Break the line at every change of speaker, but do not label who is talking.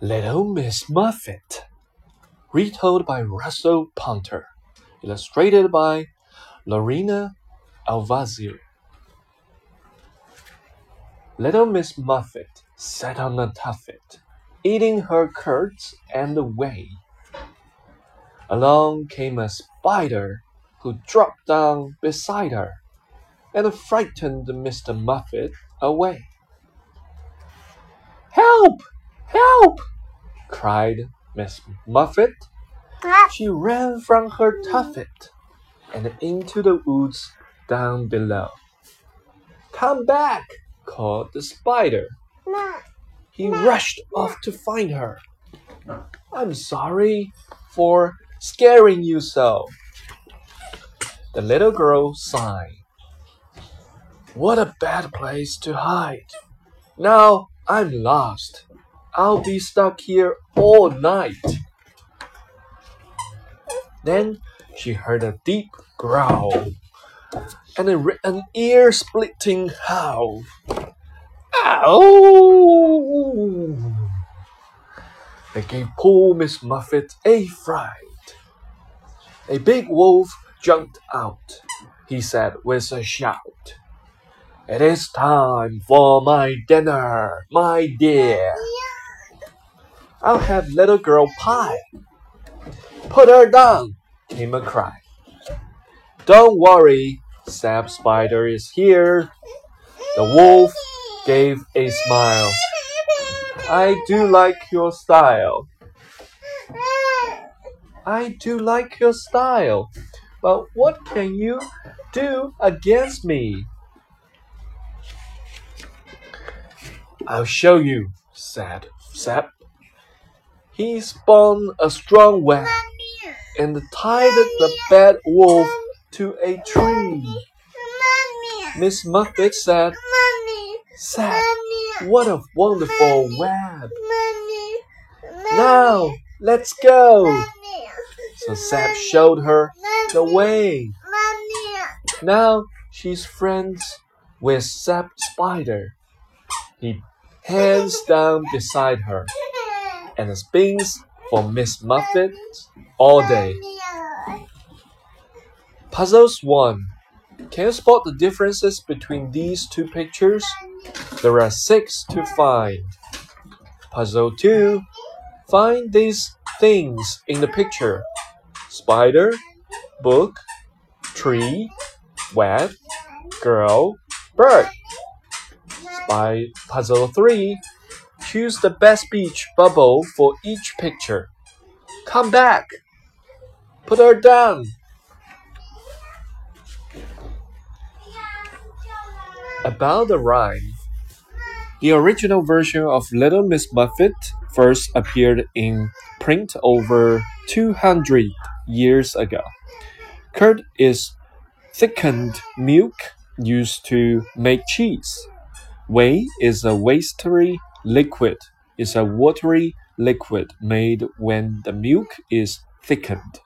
Little Miss Muffet. Retold by Russell Punter. Illustrated by Lorena Alvarez. Little Miss Muffet sat on a tuffet, eating her curds and whey. Along came a spider, who dropped down beside her, and frightened Mr. Muffet away. Help! Help! cried Miss Muffet. She ran from her tuffet and into the woods down below. Come back! called the spider. He rushed off to find her. I'm sorry for scaring you so. The little girl sighed. What a bad place to hide. Now I'm lost. I'll be stuck here all night. Then she heard a deep growl and a, an ear splitting howl. Ow! They gave poor Miss Muffet a fright. A big wolf jumped out. He said with a shout, It is time for my dinner, my dear. I'll have little girl pie. Put her down, came a cry. Don't worry, Sap Spider is here. The wolf gave a smile. I do like your style. I do like your style, but what can you do against me? I'll show you, said Sap. He spun a strong web and tied the bad wolf to a tree. Miss Muffet said, Sap, what a wonderful web. Now, let's go. So Sap showed her the way. Now she's friends with Sap Spider. He hands down beside her and spins for Miss Muffet all day. Puzzles 1. Can you spot the differences between these two pictures? There are six to find. Puzzle 2. Find these things in the picture spider, book, tree, web, girl, bird. By puzzle 3. Choose the best beach bubble for each picture. Come back. Put her down. About the rhyme. The original version of Little Miss Muffet first appeared in print over 200 years ago. Curd is thickened milk used to make cheese. Whey is a watery liquid. Is a watery liquid made when the milk is thickened.